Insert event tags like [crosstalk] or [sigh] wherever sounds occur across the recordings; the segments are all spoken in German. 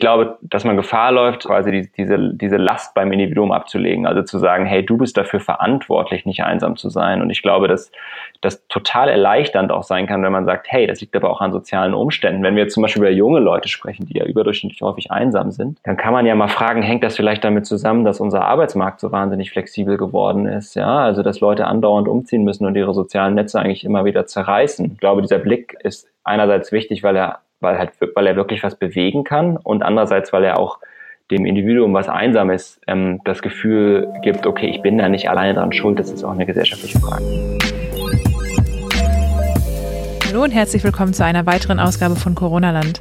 Ich glaube, dass man Gefahr läuft, quasi die, diese, diese Last beim Individuum abzulegen. Also zu sagen, hey, du bist dafür verantwortlich, nicht einsam zu sein. Und ich glaube, dass das total erleichternd auch sein kann, wenn man sagt, hey, das liegt aber auch an sozialen Umständen. Wenn wir jetzt zum Beispiel über junge Leute sprechen, die ja überdurchschnittlich häufig einsam sind, dann kann man ja mal fragen, hängt das vielleicht damit zusammen, dass unser Arbeitsmarkt so wahnsinnig flexibel geworden ist? Ja, also dass Leute andauernd umziehen müssen und ihre sozialen Netze eigentlich immer wieder zerreißen. Ich glaube, dieser Blick ist einerseits wichtig, weil er weil halt, weil er wirklich was bewegen kann und andererseits, weil er auch dem Individuum, was einsam ist, ähm, das Gefühl gibt, okay, ich bin da nicht alleine dran schuld, das ist auch eine gesellschaftliche Frage. Hallo und herzlich willkommen zu einer weiteren Ausgabe von Corona Land.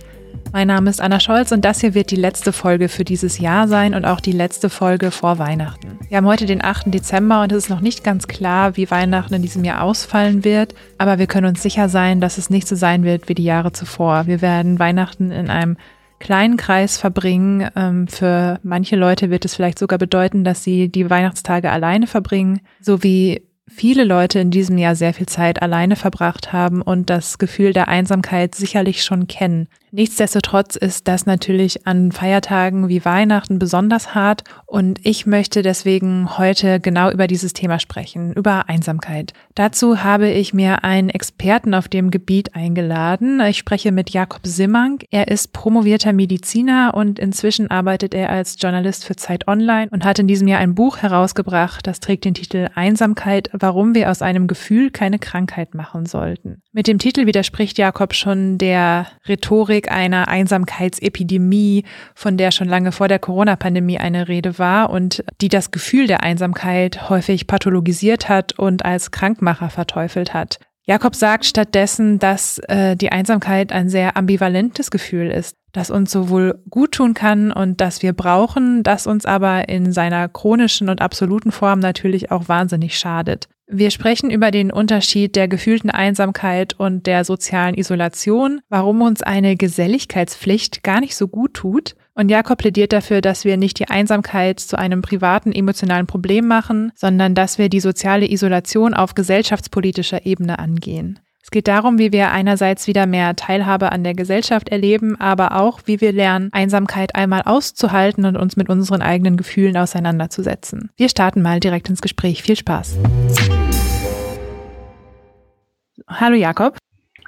Mein Name ist Anna Scholz und das hier wird die letzte Folge für dieses Jahr sein und auch die letzte Folge vor Weihnachten. Wir haben heute den 8. Dezember und es ist noch nicht ganz klar, wie Weihnachten in diesem Jahr ausfallen wird, aber wir können uns sicher sein, dass es nicht so sein wird wie die Jahre zuvor. Wir werden Weihnachten in einem kleinen Kreis verbringen. Ähm, für manche Leute wird es vielleicht sogar bedeuten, dass sie die Weihnachtstage alleine verbringen, so wie viele Leute in diesem Jahr sehr viel Zeit alleine verbracht haben und das Gefühl der Einsamkeit sicherlich schon kennen. Nichtsdestotrotz ist das natürlich an Feiertagen wie Weihnachten besonders hart und ich möchte deswegen heute genau über dieses Thema sprechen, über Einsamkeit. Dazu habe ich mir einen Experten auf dem Gebiet eingeladen. Ich spreche mit Jakob Simmank. Er ist promovierter Mediziner und inzwischen arbeitet er als Journalist für Zeit Online und hat in diesem Jahr ein Buch herausgebracht, das trägt den Titel Einsamkeit, warum wir aus einem Gefühl keine Krankheit machen sollten. Mit dem Titel widerspricht Jakob schon der Rhetorik Ausblick einer Einsamkeitsepidemie, von der schon lange vor der Corona-Pandemie eine Rede war und die das Gefühl der Einsamkeit häufig pathologisiert hat und als Krankmacher verteufelt hat. Jakob sagt stattdessen, dass äh, die Einsamkeit ein sehr ambivalentes Gefühl ist, das uns sowohl gut tun kann und das wir brauchen, das uns aber in seiner chronischen und absoluten Form natürlich auch wahnsinnig schadet. Wir sprechen über den Unterschied der gefühlten Einsamkeit und der sozialen Isolation, warum uns eine Geselligkeitspflicht gar nicht so gut tut. Und Jakob plädiert dafür, dass wir nicht die Einsamkeit zu einem privaten emotionalen Problem machen, sondern dass wir die soziale Isolation auf gesellschaftspolitischer Ebene angehen. Es geht darum, wie wir einerseits wieder mehr Teilhabe an der Gesellschaft erleben, aber auch, wie wir lernen, Einsamkeit einmal auszuhalten und uns mit unseren eigenen Gefühlen auseinanderzusetzen. Wir starten mal direkt ins Gespräch. Viel Spaß. Hallo Jakob.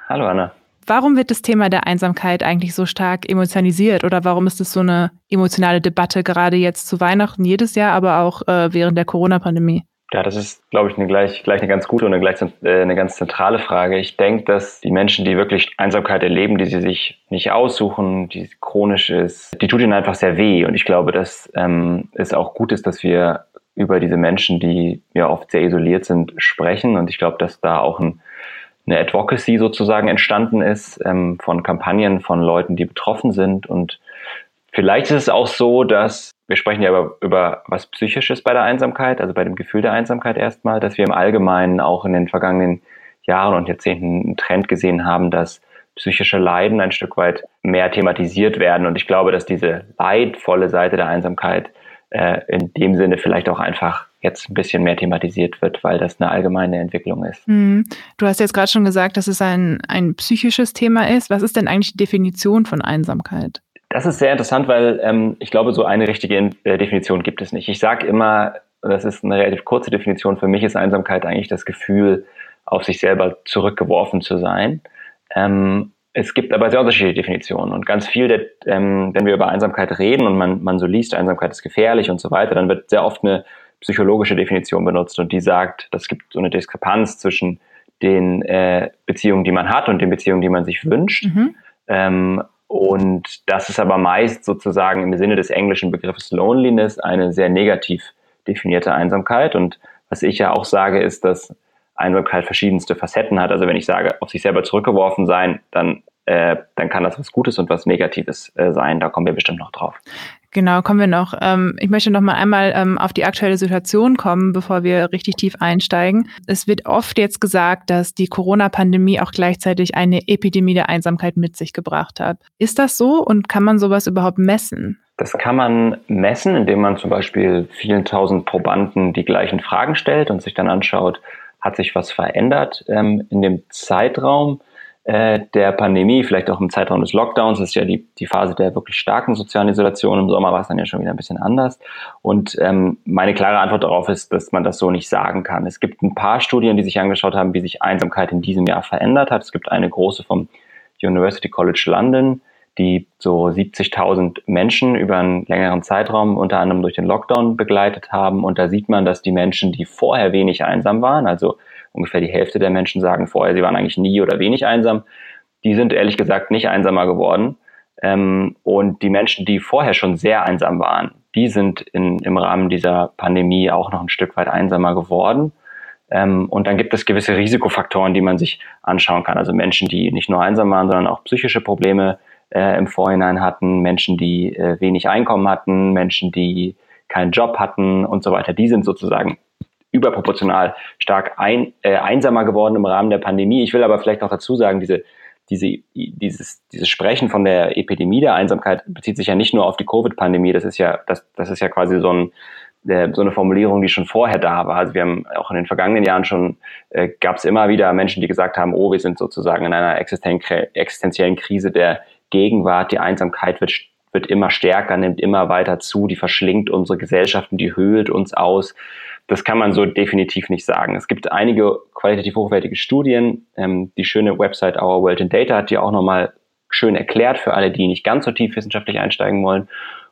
Hallo Anna. Warum wird das Thema der Einsamkeit eigentlich so stark emotionalisiert oder warum ist es so eine emotionale Debatte gerade jetzt zu Weihnachten jedes Jahr, aber auch äh, während der Corona-Pandemie? Ja, das ist, glaube ich, eine gleich, gleich eine ganz gute und eine, gleich, äh, eine ganz zentrale Frage. Ich denke, dass die Menschen, die wirklich Einsamkeit erleben, die sie sich nicht aussuchen, die chronisch ist, die tut ihnen einfach sehr weh. Und ich glaube, dass ähm, es auch gut ist, dass wir über diese Menschen, die ja oft sehr isoliert sind, sprechen. Und ich glaube, dass da auch ein, eine Advocacy sozusagen entstanden ist ähm, von Kampagnen von Leuten, die betroffen sind. Und vielleicht ist es auch so, dass wir sprechen ja über, über was Psychisches bei der Einsamkeit, also bei dem Gefühl der Einsamkeit erstmal, dass wir im Allgemeinen auch in den vergangenen Jahren und Jahrzehnten einen Trend gesehen haben, dass psychische Leiden ein Stück weit mehr thematisiert werden. Und ich glaube, dass diese leidvolle Seite der Einsamkeit äh, in dem Sinne vielleicht auch einfach jetzt ein bisschen mehr thematisiert wird, weil das eine allgemeine Entwicklung ist. Mhm. Du hast jetzt gerade schon gesagt, dass es ein, ein psychisches Thema ist. Was ist denn eigentlich die Definition von Einsamkeit? Das ist sehr interessant, weil ähm, ich glaube, so eine richtige äh, Definition gibt es nicht. Ich sage immer, das ist eine relativ kurze Definition, für mich ist Einsamkeit eigentlich das Gefühl, auf sich selber zurückgeworfen zu sein. Ähm, es gibt aber sehr unterschiedliche Definitionen und ganz viel, der, ähm, wenn wir über Einsamkeit reden und man, man so liest, Einsamkeit ist gefährlich und so weiter, dann wird sehr oft eine psychologische Definition benutzt und die sagt, das gibt so eine Diskrepanz zwischen den äh, Beziehungen, die man hat und den Beziehungen, die man sich wünscht. Mhm. Ähm, und das ist aber meist sozusagen im Sinne des englischen Begriffes Loneliness eine sehr negativ definierte Einsamkeit. Und was ich ja auch sage, ist, dass Einsamkeit verschiedenste Facetten hat. Also wenn ich sage, auf sich selber zurückgeworfen sein, dann, äh, dann kann das was Gutes und was Negatives äh, sein. Da kommen wir bestimmt noch drauf. Genau, kommen wir noch. Ähm, ich möchte noch mal einmal ähm, auf die aktuelle Situation kommen, bevor wir richtig tief einsteigen. Es wird oft jetzt gesagt, dass die Corona-Pandemie auch gleichzeitig eine Epidemie der Einsamkeit mit sich gebracht hat. Ist das so und kann man sowas überhaupt messen? Das kann man messen, indem man zum Beispiel vielen tausend Probanden die gleichen Fragen stellt und sich dann anschaut, hat sich was verändert ähm, in dem Zeitraum. Äh, der Pandemie, vielleicht auch im Zeitraum des Lockdowns. Das ist ja die, die Phase der wirklich starken sozialen Isolation. Im Sommer war es dann ja schon wieder ein bisschen anders. Und ähm, meine klare Antwort darauf ist, dass man das so nicht sagen kann. Es gibt ein paar Studien, die sich angeschaut haben, wie sich Einsamkeit in diesem Jahr verändert hat. Es gibt eine große vom University College London, die so 70.000 Menschen über einen längeren Zeitraum unter anderem durch den Lockdown begleitet haben. Und da sieht man, dass die Menschen, die vorher wenig einsam waren, also ungefähr die Hälfte der Menschen sagen vorher, sie waren eigentlich nie oder wenig einsam. Die sind ehrlich gesagt nicht einsamer geworden. Ähm, und die Menschen, die vorher schon sehr einsam waren, die sind in, im Rahmen dieser Pandemie auch noch ein Stück weit einsamer geworden. Ähm, und dann gibt es gewisse Risikofaktoren, die man sich anschauen kann. Also Menschen, die nicht nur einsam waren, sondern auch psychische Probleme äh, im Vorhinein hatten, Menschen, die äh, wenig Einkommen hatten, Menschen, die keinen Job hatten und so weiter. Die sind sozusagen überproportional stark ein, äh, einsamer geworden im Rahmen der Pandemie. Ich will aber vielleicht auch dazu sagen, diese, diese, dieses, dieses Sprechen von der Epidemie der Einsamkeit bezieht sich ja nicht nur auf die Covid-Pandemie. Das ist ja, das, das ist ja quasi so ein, äh, so eine Formulierung, die schon vorher da war. Also wir haben auch in den vergangenen Jahren schon, äh, gab es immer wieder Menschen, die gesagt haben, oh, wir sind sozusagen in einer existenziellen Krise der Gegenwart, die Einsamkeit wird, wird immer stärker, nimmt immer weiter zu, die verschlingt unsere Gesellschaften, die höhlt uns aus. Das kann man so definitiv nicht sagen. Es gibt einige qualitativ hochwertige Studien. Ähm, die schöne Website Our World in Data hat die auch nochmal schön erklärt für alle, die nicht ganz so tief wissenschaftlich einsteigen wollen.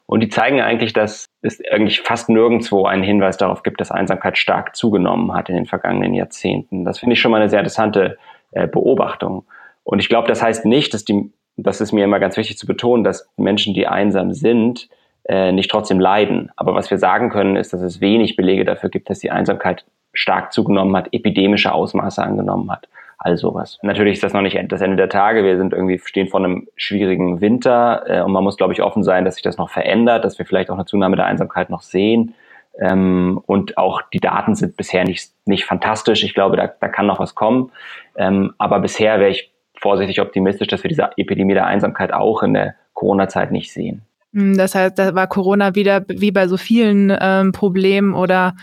Und die zeigen eigentlich, dass es eigentlich fast nirgendwo einen Hinweis darauf gibt, dass Einsamkeit stark zugenommen hat in den vergangenen Jahrzehnten. Das finde ich schon mal eine sehr interessante äh, Beobachtung. Und ich glaube, das heißt nicht, dass die, das ist mir immer ganz wichtig zu betonen, dass Menschen, die einsam sind, äh, nicht trotzdem leiden. Aber was wir sagen können, ist, dass es wenig Belege dafür gibt, dass die Einsamkeit stark zugenommen hat, epidemische Ausmaße angenommen hat. All sowas. Natürlich ist das noch nicht das Ende der Tage. Wir sind irgendwie stehen vor einem schwierigen Winter äh, und man muss, glaube ich, offen sein, dass sich das noch verändert, dass wir vielleicht auch eine Zunahme der Einsamkeit noch sehen. Ähm, und auch die Daten sind bisher nicht, nicht fantastisch. Ich glaube, da, da kann noch was kommen. Ähm, aber bisher wäre ich vorsichtig optimistisch, dass wir diese Epidemie der Einsamkeit auch in der Corona-Zeit nicht sehen. Hm, das heißt, da war Corona wieder wie bei so vielen ähm, Problemen oder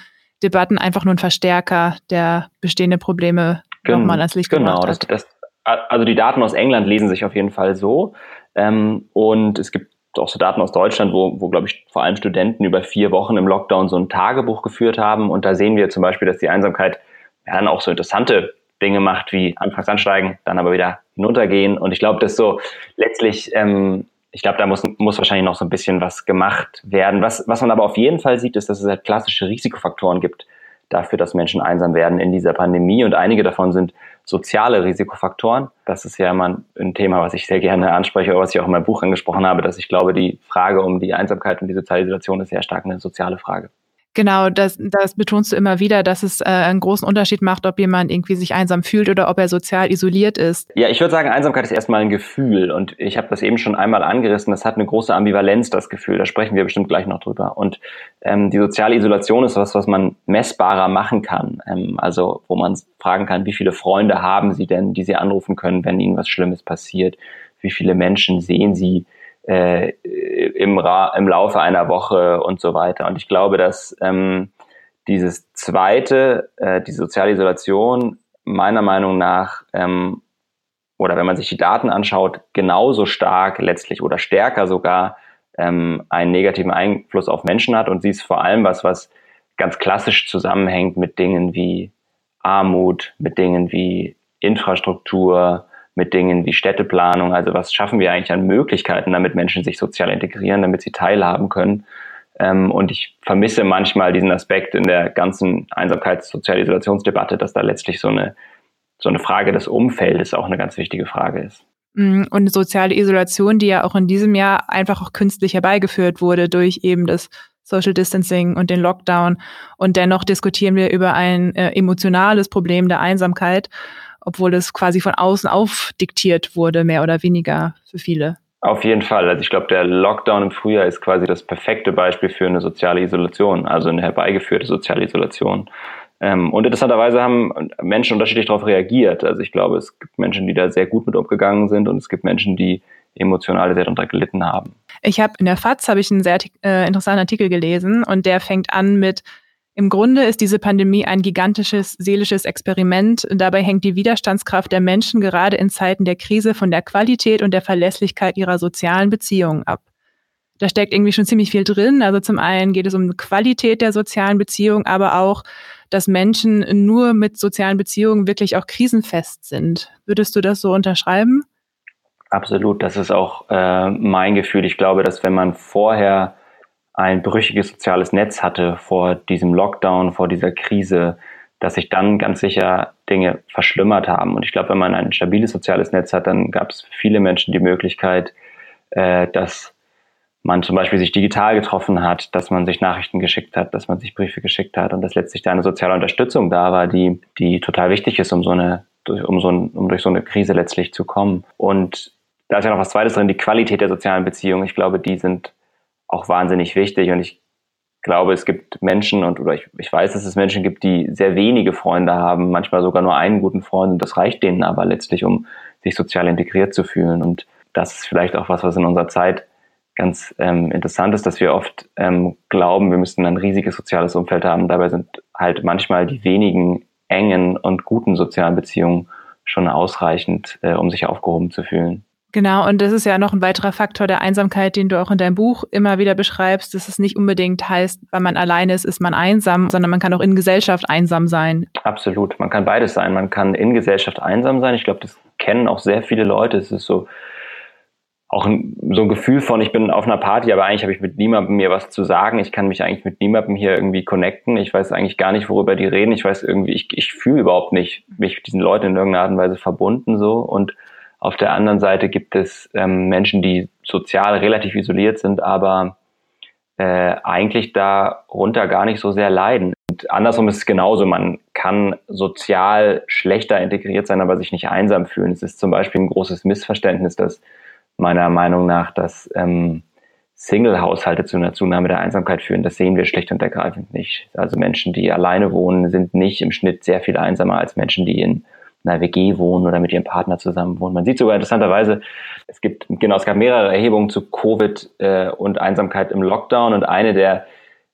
Debatten einfach nur ein Verstärker, der bestehende Probleme Gen nochmal ans Licht genau, gebracht hat. Das, das, also die Daten aus England lesen sich auf jeden Fall so. Ähm, und es gibt auch so Daten aus Deutschland, wo, wo glaube ich, vor allem Studenten über vier Wochen im Lockdown so ein Tagebuch geführt haben. Und da sehen wir zum Beispiel, dass die Einsamkeit ja dann auch so interessante Dinge macht, wie anfangs ansteigen, dann aber wieder hinuntergehen. Und ich glaube, dass so letztlich ähm, ich glaube, da muss, muss wahrscheinlich noch so ein bisschen was gemacht werden. Was, was man aber auf jeden Fall sieht, ist, dass es halt klassische Risikofaktoren gibt dafür, dass Menschen einsam werden in dieser Pandemie. Und einige davon sind soziale Risikofaktoren. Das ist ja immer ein Thema, was ich sehr gerne anspreche, was ich auch in meinem Buch angesprochen habe, dass ich glaube, die Frage um die Einsamkeit und die soziale Isolation ist sehr stark eine soziale Frage. Genau, das, das betonst du immer wieder, dass es äh, einen großen Unterschied macht, ob jemand irgendwie sich einsam fühlt oder ob er sozial isoliert ist. Ja, ich würde sagen, Einsamkeit ist erstmal ein Gefühl und ich habe das eben schon einmal angerissen. Das hat eine große Ambivalenz, das Gefühl. Da sprechen wir bestimmt gleich noch drüber. Und ähm, die soziale Isolation ist was, was man messbarer machen kann. Ähm, also wo man fragen kann, wie viele Freunde haben Sie denn, die Sie anrufen können, wenn Ihnen was Schlimmes passiert? Wie viele Menschen sehen Sie? Äh, im, Ra im Laufe einer Woche und so weiter. Und ich glaube, dass ähm, dieses zweite, äh, die soziale Isolation meiner Meinung nach ähm, oder wenn man sich die Daten anschaut, genauso stark letztlich oder stärker sogar ähm, einen negativen Einfluss auf Menschen hat. Und sie ist vor allem was, was ganz klassisch zusammenhängt mit Dingen wie Armut, mit Dingen wie Infrastruktur, mit Dingen wie Städteplanung. Also was schaffen wir eigentlich an Möglichkeiten, damit Menschen sich sozial integrieren, damit sie teilhaben können. Ähm, und ich vermisse manchmal diesen Aspekt in der ganzen Einsamkeits-Sozialisationsdebatte, dass da letztlich so eine, so eine Frage des Umfeldes auch eine ganz wichtige Frage ist. Mm, und soziale Isolation, die ja auch in diesem Jahr einfach auch künstlich herbeigeführt wurde durch eben das Social Distancing und den Lockdown. Und dennoch diskutieren wir über ein äh, emotionales Problem der Einsamkeit obwohl es quasi von außen aufdiktiert wurde, mehr oder weniger für viele. Auf jeden Fall. Also ich glaube, der Lockdown im Frühjahr ist quasi das perfekte Beispiel für eine soziale Isolation, also eine herbeigeführte soziale Isolation. Ähm, und interessanterweise haben Menschen unterschiedlich darauf reagiert. Also ich glaube, es gibt Menschen, die da sehr gut mit umgegangen sind und es gibt Menschen, die emotional sehr darunter gelitten haben. Ich habe in der FAZ habe ich einen sehr äh, interessanten Artikel gelesen und der fängt an mit Im Grunde ist diese Pandemie ein gigantisches seelisches Experiment. Dabei hängt die Widerstandskraft der Menschen gerade in Zeiten der Krise von der Qualität und der Verlässlichkeit ihrer sozialen Beziehungen ab. Da steckt irgendwie schon ziemlich viel drin. Also zum einen geht es um Qualität der sozialen Beziehungen, aber auch, dass Menschen nur mit sozialen Beziehungen wirklich auch krisenfest sind. Würdest du das so unterschreiben? Absolut, das ist auch äh, mein Gefühl. Ich glaube, dass wenn man vorher ein brüchiges soziales Netz hatte vor diesem Lockdown, vor dieser Krise, dass sich dann ganz sicher Dinge verschlimmert haben. Und ich glaube, wenn man ein stabiles soziales Netz hat, dann gab es viele Menschen die Möglichkeit, äh, dass man zum Beispiel sich digital getroffen hat, dass man sich Nachrichten geschickt hat, dass man sich Briefe geschickt hat und dass letztlich da eine soziale Unterstützung da war, die, die total wichtig ist, um so eine, um so ein, um durch so eine Krise letztlich zu kommen. Und da ist ja noch was Zweites drin, die Qualität der sozialen Beziehungen. Ich glaube, die sind auch wahnsinnig wichtig. Und ich glaube, es gibt Menschen und oder ich, ich weiß, dass es Menschen gibt, die sehr wenige Freunde haben, manchmal sogar nur einen guten Freund und das reicht denen aber letztlich, um sich sozial integriert zu fühlen. Und das ist vielleicht auch was, was in unserer Zeit ganz ähm, interessant ist, dass wir oft ähm, glauben, wir müssten ein riesiges soziales Umfeld haben. Dabei sind halt manchmal die wenigen engen und guten sozialen Beziehungen schon ausreichend, äh, um sich aufgehoben zu fühlen. Genau, und das ist ja noch ein weiterer Faktor der Einsamkeit, den du auch in deinem Buch immer wieder beschreibst, dass es nicht unbedingt heißt, weil man alleine ist, ist man einsam, sondern man kann auch in Gesellschaft einsam sein. Absolut, man kann beides sein. Man kann in Gesellschaft einsam sein. Ich glaube, das kennen auch sehr viele Leute. Es ist so auch ein, so ein Gefühl von, ich bin auf einer Party, aber eigentlich habe ich mit niemandem mir was zu sagen. Ich kann mich eigentlich mit niemandem hier irgendwie connecten. Ich weiß eigentlich gar nicht, worüber die reden. Ich weiß irgendwie, ich, ich fühle überhaupt nicht mich mit diesen Leuten in irgendeiner Art und Weise verbunden so und auf der anderen Seite gibt es ähm, Menschen, die sozial relativ isoliert sind, aber äh, eigentlich darunter gar nicht so sehr leiden. Und andersrum ist es genauso. Man kann sozial schlechter integriert sein, aber sich nicht einsam fühlen. Es ist zum Beispiel ein großes Missverständnis, dass meiner Meinung nach, dass ähm, Single-Haushalte zu einer Zunahme der Einsamkeit führen. Das sehen wir schlicht und ergreifend nicht. Also Menschen, die alleine wohnen, sind nicht im Schnitt sehr viel einsamer als Menschen, die in einer WG wohnen oder mit ihrem Partner zusammen wohnen. Man sieht sogar interessanterweise, es gibt, genau, es gab mehrere Erhebungen zu Covid äh, und Einsamkeit im Lockdown und eine der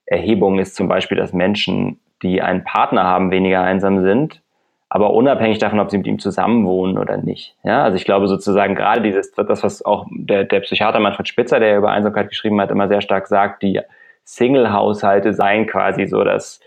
Erhebungen ist zum Beispiel, dass Menschen, die einen Partner haben, weniger einsam sind, aber unabhängig davon, ob sie mit ihm zusammenwohnen oder nicht. Ja, also ich glaube sozusagen gerade dieses, das, was auch der, der Psychiater Manfred Spitzer, der über Einsamkeit geschrieben hat, immer sehr stark sagt, die Single-Haushalte seien quasi so das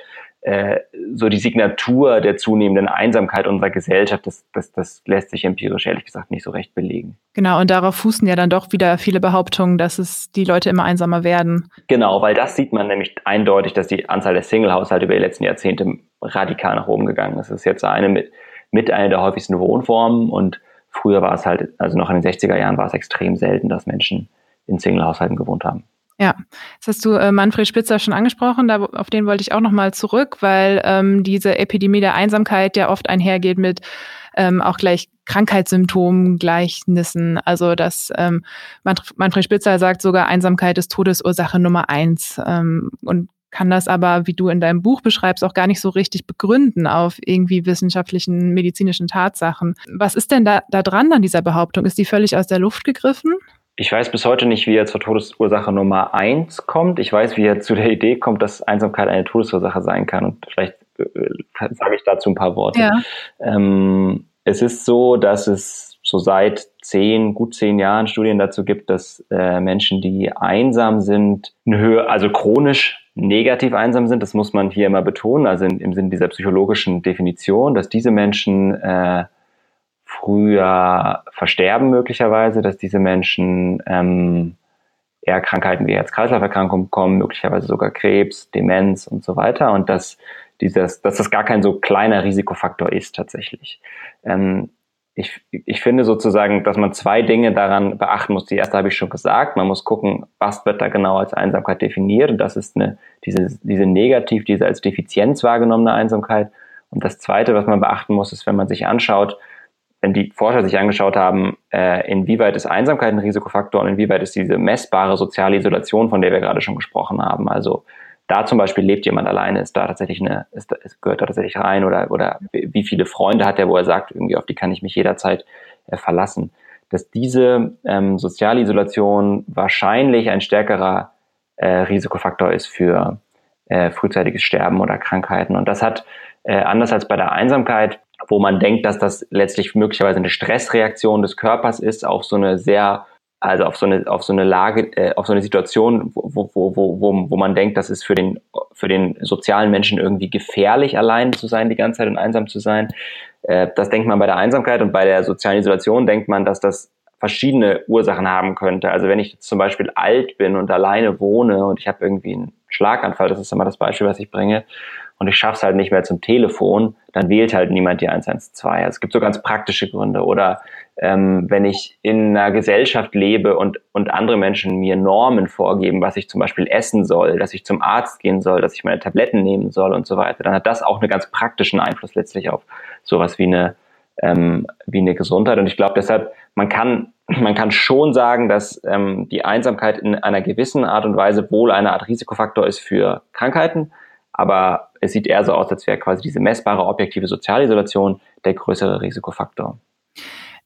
so die Signatur der zunehmenden Einsamkeit unserer Gesellschaft, das, das, das lässt sich empirisch ehrlich gesagt nicht so recht belegen. Genau, und darauf fußen ja dann doch wieder viele Behauptungen, dass es die Leute immer einsamer werden. Genau, weil das sieht man nämlich eindeutig, dass die Anzahl der Single-Haushalte über die letzten Jahrzehnte radikal nach oben gegangen ist. Das ist jetzt eine mit, mit einer der häufigsten Wohnformen und früher war es halt, also noch in den 60er Jahren war es extrem selten, dass Menschen in Single-Haushalten gewohnt haben. Ja, das hast du äh, Manfred Spitzer schon angesprochen, da, auf den wollte ich auch nochmal zurück, weil ähm, diese Epidemie der Einsamkeit ja oft einhergeht mit ähm, auch gleich Krankheitssymptomen, Gleichnissen. Also dass ähm, Manfred Spitzer sagt sogar, Einsamkeit ist Todesursache Nummer eins ähm, und kann das aber, wie du in deinem Buch beschreibst, auch gar nicht so richtig begründen auf irgendwie wissenschaftlichen, medizinischen Tatsachen. Was ist denn da, da dran an dieser Behauptung? Ist die völlig aus der Luft gegriffen? Ich weiß bis heute nicht, wie er zur Todesursache Nummer eins kommt. Ich weiß, wie er zu der Idee kommt, dass Einsamkeit eine Todesursache sein kann. Und vielleicht äh, sage ich dazu ein paar Worte. Ja. Ähm, es ist so, dass es so seit zehn, gut zehn Jahren Studien dazu gibt, dass äh, Menschen, die einsam sind, eine Höhe, also chronisch negativ einsam sind, das muss man hier immer betonen, also in, im Sinne dieser psychologischen Definition, dass diese Menschen äh, früher versterben möglicherweise, dass diese Menschen ähm, eher Krankheiten wie Herz-Kreislauf-Erkrankungen bekommen, möglicherweise sogar Krebs, Demenz und so weiter und dass dieses, dass das gar kein so kleiner Risikofaktor ist tatsächlich. Ähm, ich, ich finde sozusagen, dass man zwei Dinge daran beachten muss. Die erste habe ich schon gesagt. Man muss gucken, was wird da genau als Einsamkeit definiert. Und das ist eine, diese, diese negativ, diese als Defizienz wahrgenommene Einsamkeit. Und das zweite, was man beachten muss, ist, wenn man sich anschaut, wenn die Forscher sich angeschaut haben, äh, inwieweit ist Einsamkeit ein Risikofaktor und inwieweit ist diese messbare soziale Isolation, von der wir gerade schon gesprochen haben, also da zum Beispiel lebt jemand alleine, ist da tatsächlich eine, ist, ist, gehört da tatsächlich rein oder, oder wie viele Freunde hat er, wo er sagt, irgendwie auf die kann ich mich jederzeit äh, verlassen. Dass diese ähm, soziale Isolation wahrscheinlich ein stärkerer äh, Risikofaktor ist für äh, frühzeitiges Sterben oder Krankheiten. Und das hat äh, anders als bei der Einsamkeit, wo man denkt, dass das letztlich möglicherweise eine Stressreaktion des Körpers ist auf so eine sehr also auf so eine auf so eine Lage äh, auf so eine Situation wo, wo, wo, wo, wo man denkt das ist für den für den sozialen Menschen irgendwie gefährlich allein zu sein die ganze Zeit und einsam zu sein. Äh, das denkt man bei der Einsamkeit und bei der sozialen Isolation denkt man dass das verschiedene Ursachen haben könnte. Also wenn ich zum Beispiel alt bin und alleine wohne und ich habe irgendwie einen Schlaganfall das ist immer das Beispiel was ich bringe und ich schaffe es halt nicht mehr zum Telefon, dann wählt halt niemand die 112. Also es gibt so ganz praktische Gründe. Oder ähm, wenn ich in einer Gesellschaft lebe und, und andere Menschen mir Normen vorgeben, was ich zum Beispiel essen soll, dass ich zum Arzt gehen soll, dass ich meine Tabletten nehmen soll und so weiter, dann hat das auch einen ganz praktischen Einfluss letztlich auf sowas wie eine, ähm, wie eine Gesundheit. Und ich glaube deshalb, man kann man kann schon sagen, dass ähm, die Einsamkeit in einer gewissen Art und Weise wohl eine Art Risikofaktor ist für Krankheiten, aber es sieht eher so aus, als wäre quasi diese messbare objektive Sozialisolation der größere Risikofaktor.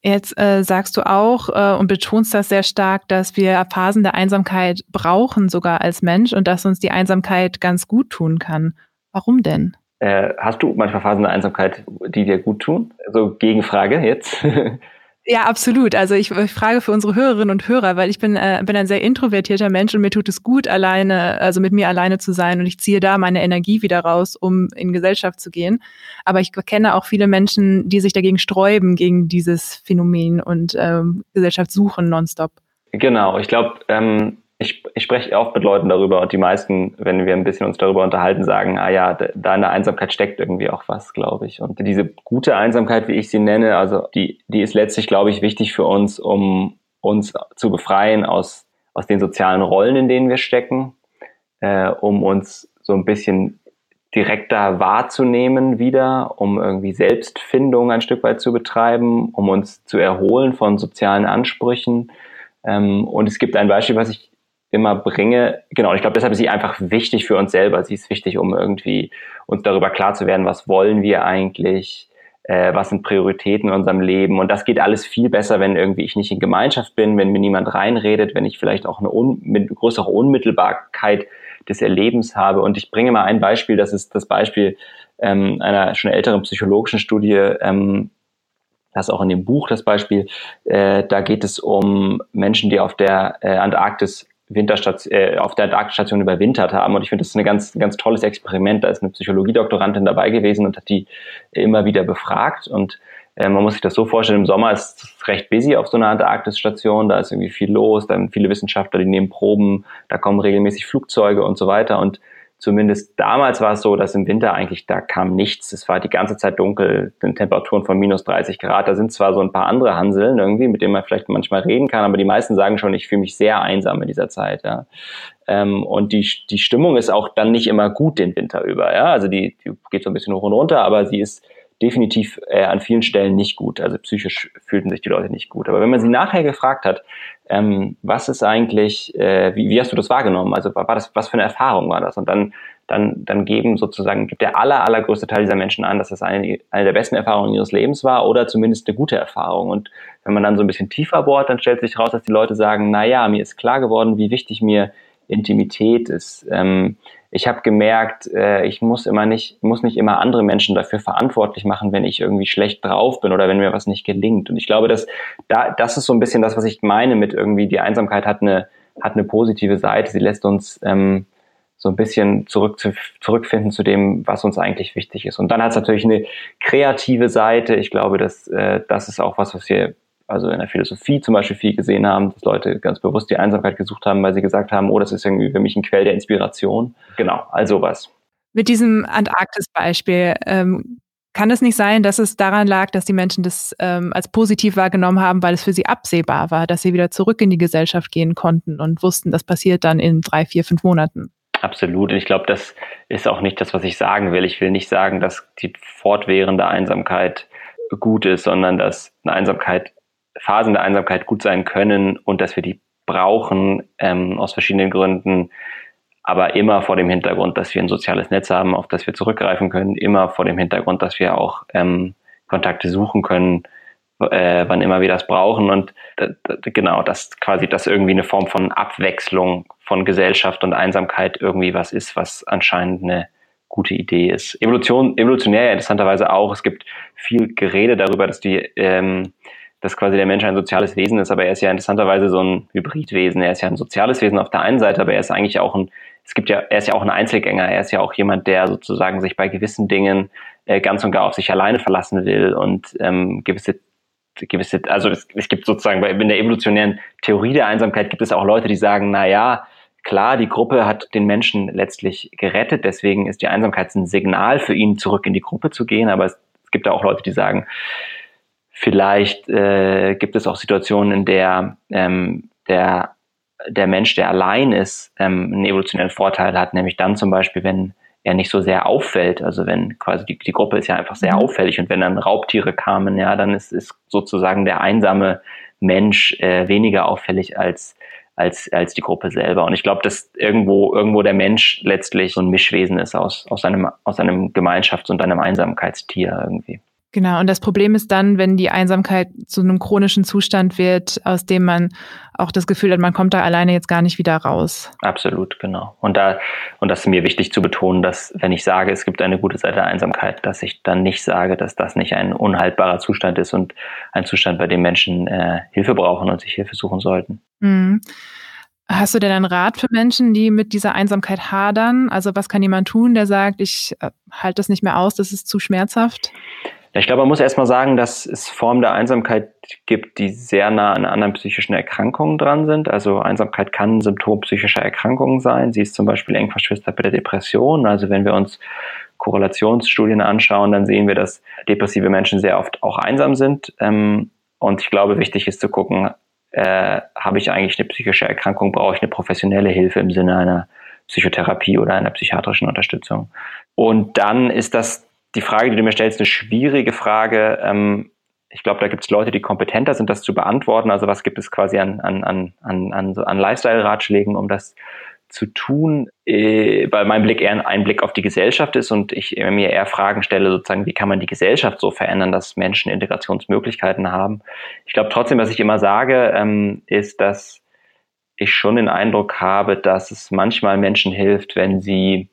Jetzt äh, sagst du auch äh, und betonst das sehr stark, dass wir Phasen der Einsamkeit brauchen, sogar als Mensch, und dass uns die Einsamkeit ganz gut tun kann. Warum denn? Äh, hast du manchmal Phasen der Einsamkeit, die dir gut tun? Also Gegenfrage jetzt. [laughs] Ja, absolut. Also ich, ich, frage für unsere Hörerinnen und Hörer, weil ich bin, äh, bin ein sehr introvertierter Mensch und mir tut es gut, alleine, also mit mir alleine zu sein und ich ziehe da meine Energie wieder raus, um in Gesellschaft zu gehen. Aber ich kenne auch viele Menschen, die sich dagegen sträuben, gegen dieses Phänomen und ähm, Gesellschaft suchen nonstop. Genau, ich glaube, ähm, ich, ich spreche oft mit Leuten darüber und die meisten, wenn wir ein bisschen uns darüber unterhalten, sagen, ah ja, da in der Einsamkeit steckt irgendwie auch was, glaube ich. Und diese gute Einsamkeit, wie ich sie nenne, also die, die ist letztlich, glaube ich, wichtig für uns, um uns zu befreien aus, aus den sozialen Rollen, in denen wir stecken, äh, um uns so ein bisschen direkter wahrzunehmen wieder, um irgendwie Selbstfindung ein Stück weit zu betreiben, um uns zu erholen von sozialen Ansprüchen. Ähm, und es gibt ein Beispiel, was ich immer bringe. Genau, ich glaube, deshalb ist sie einfach wichtig für uns selber. Sie ist wichtig, um irgendwie uns darüber klar zu werden, was wollen wir eigentlich, äh, was sind Prioritäten in unserem Leben. Und das geht alles viel besser, wenn irgendwie ich nicht in Gemeinschaft bin, wenn mir niemand reinredet, wenn ich vielleicht auch eine un mit größere Unmittelbarkeit des Erlebens habe. Und ich bringe mal ein Beispiel, das ist das Beispiel ähm, einer schon älteren psychologischen Studie, ähm, das ist auch in dem Buch das Beispiel, äh, da geht es um Menschen, die auf der äh, Antarktis Winterstation, äh, auf der Antarktisstation überwintert haben. Und ich finde, das ist ein ganz, ganz tolles Experiment. Da ist eine Psychologiedoktorandin dabei gewesen und hat die immer wieder befragt. Und äh, man muss sich das so vorstellen, im Sommer ist es recht busy auf so einer Antarktisstation. Da ist irgendwie viel los, da sind viele Wissenschaftler, die nehmen Proben, da kommen regelmäßig Flugzeuge und so weiter. Und Zumindest damals war es so, dass im Winter eigentlich da kam nichts. Es war die ganze Zeit dunkel, Temperaturen von minus 30 Grad. Da sind zwar so ein paar andere Hanseln irgendwie, mit denen man vielleicht manchmal reden kann, aber die meisten sagen schon, ich fühle mich sehr einsam in dieser Zeit. Ja. Ähm, und die, die Stimmung ist auch dann nicht immer gut den Winter über. Ja. Also die, die geht so ein bisschen hoch und runter, aber sie ist definitiv äh, an vielen Stellen nicht gut. Also psychisch fühlten sich die Leute nicht gut. Aber wenn man sie nachher gefragt hat, ähm, was ist eigentlich, äh, wie, wie hast du das wahrgenommen? Also war das, was für eine Erfahrung war das? Und dann, dann, dann geben sozusagen, gibt der aller, allergrößte Teil dieser Menschen an, dass das eine, eine der besten Erfahrungen ihres Lebens war oder zumindest eine gute Erfahrung. Und wenn man dann so ein bisschen tiefer bohrt, dann stellt sich raus, dass die Leute sagen, na ja, mir ist klar geworden, wie wichtig mir Intimität ist. Ähm, ich habe gemerkt, äh, ich muss immer nicht, muss nicht immer andere Menschen dafür verantwortlich machen, wenn ich irgendwie schlecht drauf bin oder wenn mir was nicht gelingt. Und ich glaube, dass da, das ist so ein bisschen das, was ich meine mit irgendwie, die Einsamkeit hat eine, hat eine positive Seite. Sie lässt uns ähm, so ein bisschen zurück zu, zurückfinden zu dem, was uns eigentlich wichtig ist. Und dann hat es natürlich eine kreative Seite. Ich glaube, dass äh, das ist auch was, was wir also in der Philosophie zum Beispiel viel gesehen haben, dass Leute ganz bewusst die Einsamkeit gesucht haben, weil sie gesagt haben, oh, das ist irgendwie für mich ein Quell der Inspiration. Genau, also was. Mit diesem Antarktis-Beispiel, ähm, kann es nicht sein, dass es daran lag, dass die Menschen das ähm, als positiv wahrgenommen haben, weil es für sie absehbar war, dass sie wieder zurück in die Gesellschaft gehen konnten und wussten, das passiert dann in drei, vier, fünf Monaten? Absolut. Und ich glaube, das ist auch nicht das, was ich sagen will. Ich will nicht sagen, dass die fortwährende Einsamkeit gut ist, sondern dass eine Einsamkeit Phasen der Einsamkeit gut sein können und dass wir die brauchen ähm, aus verschiedenen Gründen, aber immer vor dem Hintergrund, dass wir ein soziales Netz haben, auf das wir zurückgreifen können, immer vor dem Hintergrund, dass wir auch ähm, Kontakte suchen können, äh, wann immer wir das brauchen und genau, dass quasi das irgendwie eine Form von Abwechslung von Gesellschaft und Einsamkeit irgendwie was ist, was anscheinend eine gute Idee ist. Evolution, evolutionär interessanterweise auch. Es gibt viel Gerede darüber, dass die, ähm, dass quasi der Mensch ein soziales Wesen ist, aber er ist ja interessanterweise so ein Hybridwesen. Er ist ja ein soziales Wesen auf der einen Seite, aber er ist eigentlich auch ein, es gibt ja, er ist ja auch ein Einzelgänger. Er ist ja auch jemand, der sozusagen sich bei gewissen Dingen äh, ganz und gar auf sich alleine verlassen will und ähm, gewisse gewisse, also es, es gibt sozusagen in der evolutionären Theorie der Einsamkeit gibt es auch Leute, die sagen, na ja, Klar, die Gruppe hat den Menschen letztlich gerettet, deswegen ist die Einsamkeit ein Signal für ihn, zurück in die Gruppe zu gehen. Aber es, es gibt auch Leute, die sagen, vielleicht äh, gibt es auch Situationen, in der ähm, der, der Mensch, der allein ist, ähm, einen evolutionären Vorteil hat, nämlich dann zum Beispiel, wenn er nicht so sehr auffällt. Also wenn quasi die, die Gruppe ist ja einfach sehr mhm. auffällig und wenn dann Raubtiere kamen, ja, dann ist, ist sozusagen der einsame Mensch äh, weniger auffällig als als, als die Gruppe selber. Und ich glaube, dass irgendwo, irgendwo der Mensch letztlich so ein Mischwesen ist aus, aus einem, aus einem Gemeinschafts- und einem Einsamkeitstier irgendwie. Genau, und das Problem ist dann, wenn die Einsamkeit zu einem chronischen Zustand wird, aus dem man auch das Gefühl hat, man kommt da alleine jetzt gar nicht wieder raus. Absolut, genau. Und da, und das ist mir wichtig zu betonen, dass wenn ich sage, es gibt eine gute Seite der Einsamkeit, dass ich dann nicht sage, dass das nicht ein unhaltbarer Zustand ist und ein Zustand, bei dem Menschen äh, Hilfe brauchen und sich Hilfe suchen sollten. Mhm. Hast du denn einen Rat für Menschen, die mit dieser Einsamkeit hadern? Also was kann jemand tun, der sagt, ich äh, halte das nicht mehr aus, das ist zu schmerzhaft? Ich glaube, man muss erstmal sagen, dass es Formen der Einsamkeit gibt, die sehr nah an anderen psychischen Erkrankungen dran sind. Also Einsamkeit kann ein Symptom psychischer Erkrankungen sein. Sie ist zum Beispiel eng verschwistert bei der Depression. Also wenn wir uns Korrelationsstudien anschauen, dann sehen wir, dass depressive Menschen sehr oft auch einsam sind. Ähm, und ich glaube, wichtig ist zu gucken, äh, habe ich eigentlich eine psychische Erkrankung, brauche ich eine professionelle Hilfe im Sinne einer Psychotherapie oder einer psychiatrischen Unterstützung. Und dann ist das die Frage, die du mir stellst, eine schwierige Frage. Ähm, ich glaube, da gibt es Leute, die kompetenter sind, das zu beantworten. Also was gibt es quasi an, an, an, an, an, an Lifestyle-Ratschlägen, um das zu tun, äh, weil mein Blick eher ein Blick auf die Gesellschaft ist und ich mir eher Fragen stelle, sozusagen, wie kann man die Gesellschaft so verändern, dass Menschen Integrationsmöglichkeiten haben. Ich glaube trotzdem, was ich immer sage, ähm, ist, dass ich schon den Eindruck habe, dass es manchmal Menschen hilft, wenn sie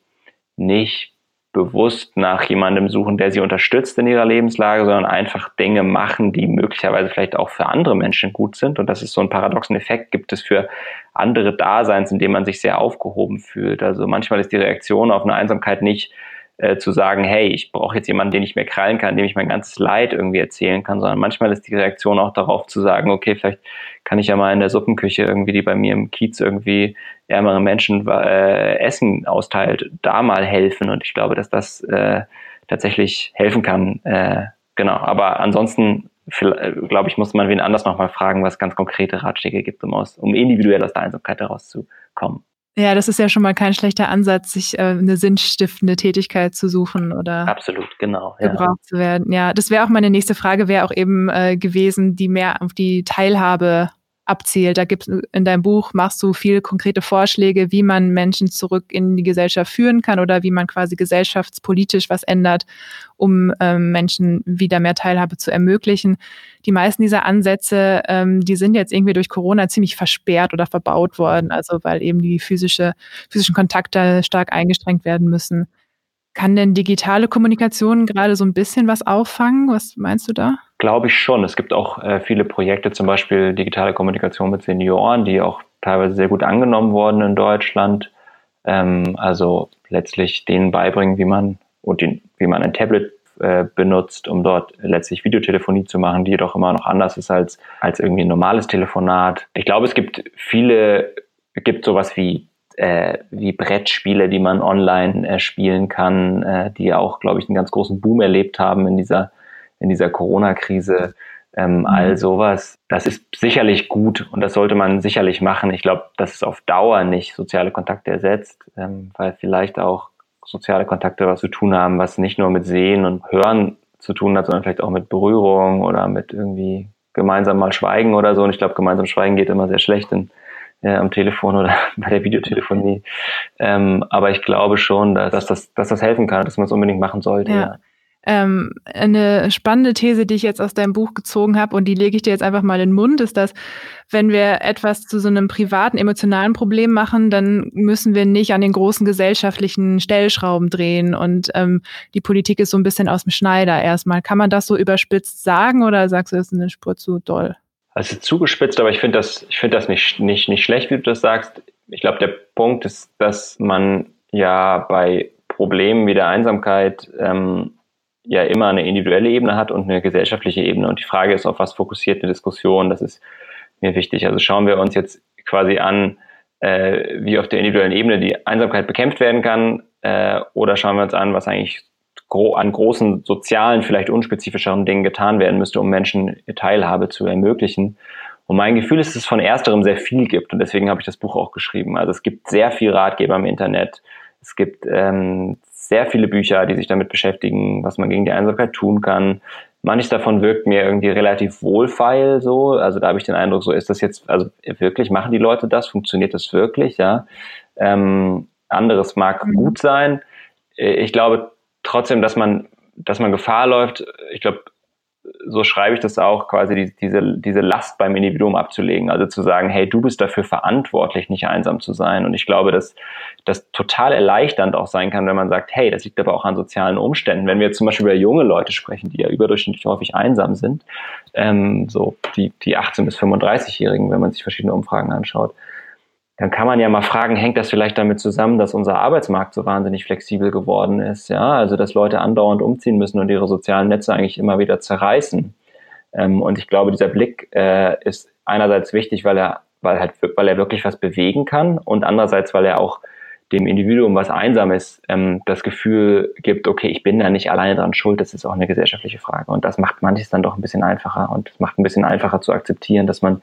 nicht bewusst nach jemandem suchen, der sie unterstützt in ihrer Lebenslage, sondern einfach Dinge machen, die möglicherweise vielleicht auch für andere Menschen gut sind. Und das ist so ein paradoxen Effekt, gibt es für andere Daseins, in dem man sich sehr aufgehoben fühlt. Also manchmal ist die Reaktion auf eine Einsamkeit nicht, äh, zu sagen, hey, ich brauche jetzt jemanden, den ich mir krallen kann, dem ich mein ganzes Leid irgendwie erzählen kann, sondern manchmal ist die Reaktion auch darauf zu sagen, okay, vielleicht kann ich ja mal in der Suppenküche irgendwie, die bei mir im Kiez irgendwie ärmere Menschen äh, Essen austeilt, da mal helfen. Und ich glaube, dass das äh, tatsächlich helfen kann. Äh, genau. Aber ansonsten glaube ich, muss man wen anders nochmal fragen, was ganz konkrete Ratschläge gibt, um, aus, um individuell aus der Einsamkeit herauszukommen. Ja, das ist ja schon mal kein schlechter Ansatz, sich äh, eine sinnstiftende Tätigkeit zu suchen oder absolut genau ja. gebraucht zu werden. Ja, das wäre auch meine nächste Frage, wäre auch eben äh, gewesen, die mehr auf die Teilhabe abzielt. Da gibt in deinem Buch machst du viele konkrete Vorschläge, wie man Menschen zurück in die Gesellschaft führen kann oder wie man quasi gesellschaftspolitisch was ändert, um ähm, Menschen wieder mehr Teilhabe zu ermöglichen. Die meisten dieser Ansätze, ähm, die sind jetzt irgendwie durch Corona ziemlich versperrt oder verbaut worden, also weil eben die physische, physischen Kontakte stark eingeschränkt werden müssen. Kann denn digitale Kommunikation gerade so ein bisschen was auffangen? Was meinst du da? Glaube ich schon. Es gibt auch äh, viele Projekte, zum Beispiel digitale Kommunikation mit Senioren, die auch teilweise sehr gut angenommen wurden in Deutschland. Ähm, also letztlich denen beibringen, wie man und den, wie man ein Tablet äh, benutzt, um dort letztlich Videotelefonie zu machen, die jedoch immer noch anders ist als, als irgendwie ein normales Telefonat. Ich glaube, es gibt viele, es gibt sowas wie äh, wie Brettspiele, die man online äh, spielen kann, äh, die auch, glaube ich, einen ganz großen Boom erlebt haben in dieser in dieser Corona-Krise. Ähm, mhm. All sowas, das ist sicherlich gut und das sollte man sicherlich machen. Ich glaube, dass es auf Dauer nicht soziale Kontakte ersetzt, ähm, weil vielleicht auch soziale Kontakte was zu tun haben, was nicht nur mit Sehen und Hören zu tun hat, sondern vielleicht auch mit Berührung oder mit irgendwie gemeinsam mal schweigen oder so. Und ich glaube, gemeinsam schweigen geht immer sehr schlecht in, äh, am Telefon oder [laughs] bei der Videotelefonie. Ähm, aber ich glaube schon, dass, dass, das, dass das helfen kann, dass man es unbedingt machen sollte. Ja. ja. Ähm, eine spannende These, die ich jetzt aus deinem Buch gezogen habe und die lege ich dir jetzt einfach mal in den Mund, ist, dass wenn wir etwas zu so einem privaten, emotionalen Problem machen, dann müssen wir nicht an den großen gesellschaftlichen Stellschrauben drehen und ähm, die Politik ist so ein bisschen aus dem Schneider erstmal. Kann man das so überspitzt sagen oder sagst du, das ist eine Spur zu doll? Also zugespitzt, aber ich finde das, ich finde das nicht, nicht, nicht schlecht, wie du das sagst. Ich glaube, der Punkt ist, dass man ja bei Problemen wie der Einsamkeit ähm, ja immer eine individuelle Ebene hat und eine gesellschaftliche Ebene. Und die Frage ist, auf was fokussiert eine Diskussion? Das ist mir wichtig. Also schauen wir uns jetzt quasi an, äh, wie auf der individuellen Ebene die Einsamkeit bekämpft werden kann, äh, oder schauen wir uns an, was eigentlich gro an großen sozialen, vielleicht unspezifischeren Dingen getan werden müsste, um Menschen Teilhabe zu ermöglichen. Und mein Gefühl ist, dass es von ersterem sehr viel gibt und deswegen habe ich das Buch auch geschrieben. Also es gibt sehr viel Ratgeber im Internet. Es gibt ähm, sehr viele Bücher, die sich damit beschäftigen, was man gegen die Einsamkeit tun kann. Manches davon wirkt mir irgendwie relativ wohlfeil so. Also da habe ich den Eindruck, so ist das jetzt, also wirklich, machen die Leute das? Funktioniert das wirklich? Ja. Ähm, anderes mag mhm. gut sein. Ich glaube trotzdem, dass man, dass man Gefahr läuft. Ich glaube, so schreibe ich das auch, quasi die, diese, diese Last beim Individuum abzulegen. Also zu sagen, hey, du bist dafür verantwortlich, nicht einsam zu sein. Und ich glaube, dass das total erleichternd auch sein kann, wenn man sagt, hey, das liegt aber auch an sozialen Umständen. Wenn wir zum Beispiel über junge Leute sprechen, die ja überdurchschnittlich häufig einsam sind, ähm, so die, die 18- bis 35-Jährigen, wenn man sich verschiedene Umfragen anschaut, dann kann man ja mal fragen, hängt das vielleicht damit zusammen, dass unser Arbeitsmarkt so wahnsinnig flexibel geworden ist? Ja, also dass Leute andauernd umziehen müssen und ihre sozialen Netze eigentlich immer wieder zerreißen. Ähm, und ich glaube, dieser Blick äh, ist einerseits wichtig, weil er, weil halt, weil er wirklich was bewegen kann und andererseits, weil er auch dem Individuum, was einsam ist, ähm, das Gefühl gibt, okay, ich bin da nicht alleine dran schuld, das ist auch eine gesellschaftliche Frage. Und das macht manches dann doch ein bisschen einfacher und macht ein bisschen einfacher zu akzeptieren, dass man